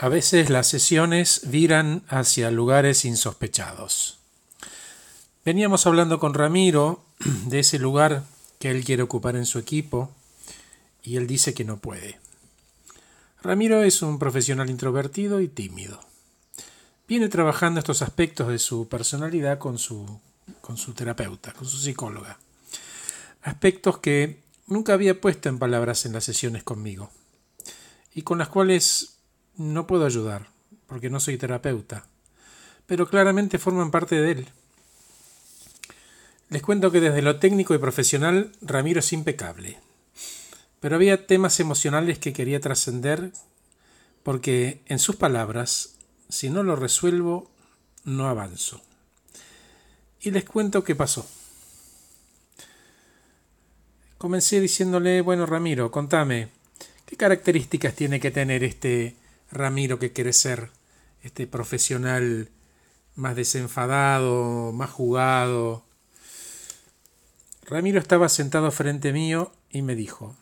A veces las sesiones viran hacia lugares insospechados. Veníamos hablando con Ramiro de ese lugar que él quiere ocupar en su equipo y él dice que no puede. Ramiro es un profesional introvertido y tímido. Viene trabajando estos aspectos de su personalidad con su, con su terapeuta, con su psicóloga. Aspectos que nunca había puesto en palabras en las sesiones conmigo y con las cuales no puedo ayudar, porque no soy terapeuta, pero claramente forman parte de él. Les cuento que desde lo técnico y profesional Ramiro es impecable, pero había temas emocionales que quería trascender porque, en sus palabras, si no lo resuelvo, no avanzo. Y les cuento qué pasó. Comencé diciéndole, bueno Ramiro, contame, ¿qué características tiene que tener este Ramiro que quiere ser este profesional más desenfadado, más jugado. Ramiro estaba sentado frente mío y me dijo,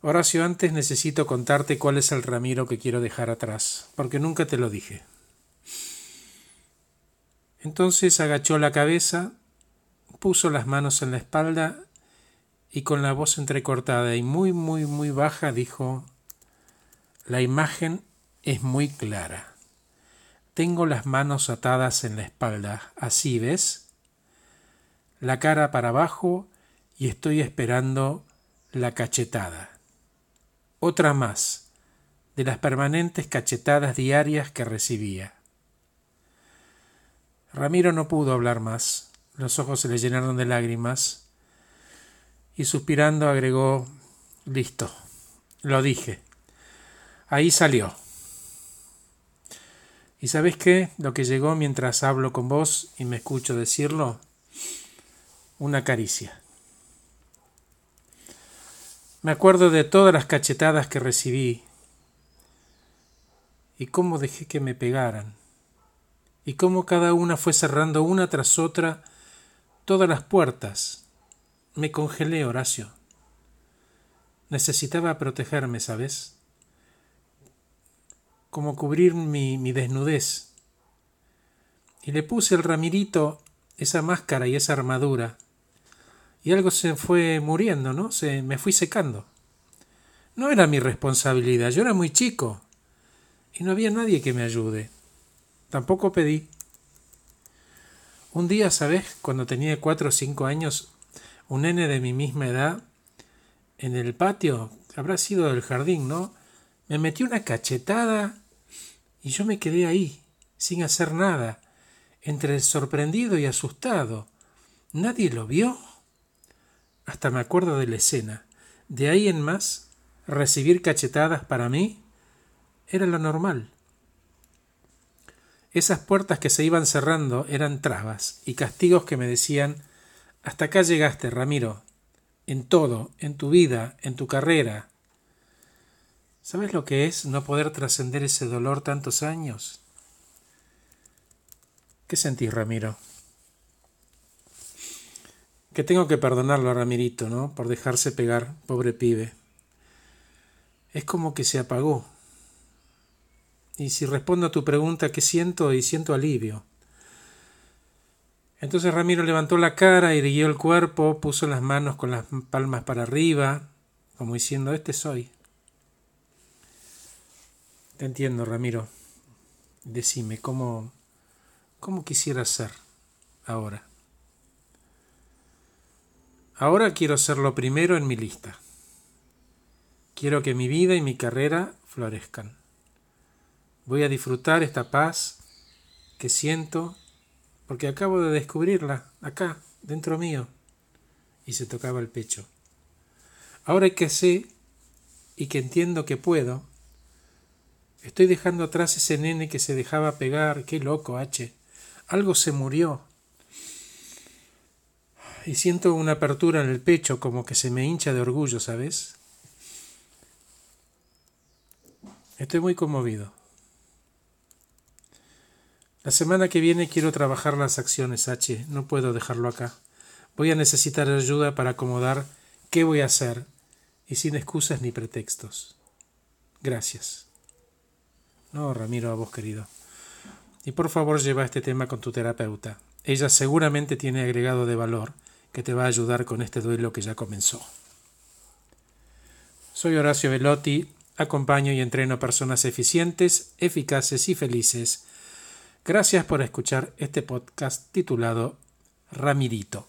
Horacio, antes necesito contarte cuál es el Ramiro que quiero dejar atrás, porque nunca te lo dije. Entonces agachó la cabeza, puso las manos en la espalda y con la voz entrecortada y muy, muy, muy baja dijo, la imagen es muy clara. Tengo las manos atadas en la espalda, así ves, la cara para abajo y estoy esperando la cachetada. Otra más, de las permanentes cachetadas diarias que recibía. Ramiro no pudo hablar más, los ojos se le llenaron de lágrimas y suspirando agregó, listo, lo dije. Ahí salió. ¿Y sabes qué? Lo que llegó mientras hablo con vos y me escucho decirlo, una caricia. Me acuerdo de todas las cachetadas que recibí y cómo dejé que me pegaran y cómo cada una fue cerrando una tras otra todas las puertas. Me congelé, Horacio. Necesitaba protegerme, ¿sabes? Como cubrir mi, desnudez. Y le puse al Ramirito esa máscara y esa armadura. Y algo se fue muriendo, ¿no? Se me fui secando. No era mi responsabilidad, yo era muy chico. Y no había nadie que me ayude. Tampoco pedí. Un día, ¿sabes? Cuando tenía cuatro o cinco años, un nene de mi misma edad, en el patio, habrá sido del jardín, ¿no? Me metió una cachetada y yo me quedé ahí, sin hacer nada, entre sorprendido y asustado. ¿Nadie lo vio? Hasta me acuerdo de la escena. De ahí en más, recibir cachetadas para mí era lo normal. Esas puertas que se iban cerrando eran trabas y castigos que me decían hasta acá llegaste, Ramiro, en todo, en tu vida, en tu carrera, ¿Sabes lo que es no poder trascender ese dolor tantos años? ¿Qué sentís, Ramiro? Que tengo que perdonarlo a Ramirito, ¿no? Por dejarse pegar, pobre pibe. Es como que se apagó. Y si respondo a tu pregunta, ¿qué siento? Y siento alivio. Entonces Ramiro levantó la cara, irguió el cuerpo, puso las manos con las palmas para arriba, como diciendo, este soy. Te entiendo, Ramiro. Decime, ¿cómo, cómo quisieras ser ahora? Ahora quiero ser lo primero en mi lista. Quiero que mi vida y mi carrera florezcan. Voy a disfrutar esta paz que siento porque acabo de descubrirla acá, dentro mío. Y se tocaba el pecho. Ahora que sé y que entiendo que puedo, Estoy dejando atrás ese nene que se dejaba pegar. Qué loco, H. Algo se murió. Y siento una apertura en el pecho como que se me hincha de orgullo, ¿sabes? Estoy muy conmovido. La semana que viene quiero trabajar las acciones, H. No puedo dejarlo acá. Voy a necesitar ayuda para acomodar qué voy a hacer y sin excusas ni pretextos. Gracias. No, Ramiro, a vos, querido. Y por favor lleva este tema con tu terapeuta. Ella seguramente tiene agregado de valor que te va a ayudar con este duelo que ya comenzó. Soy Horacio Velotti, acompaño y entreno personas eficientes, eficaces y felices. Gracias por escuchar este podcast titulado Ramirito.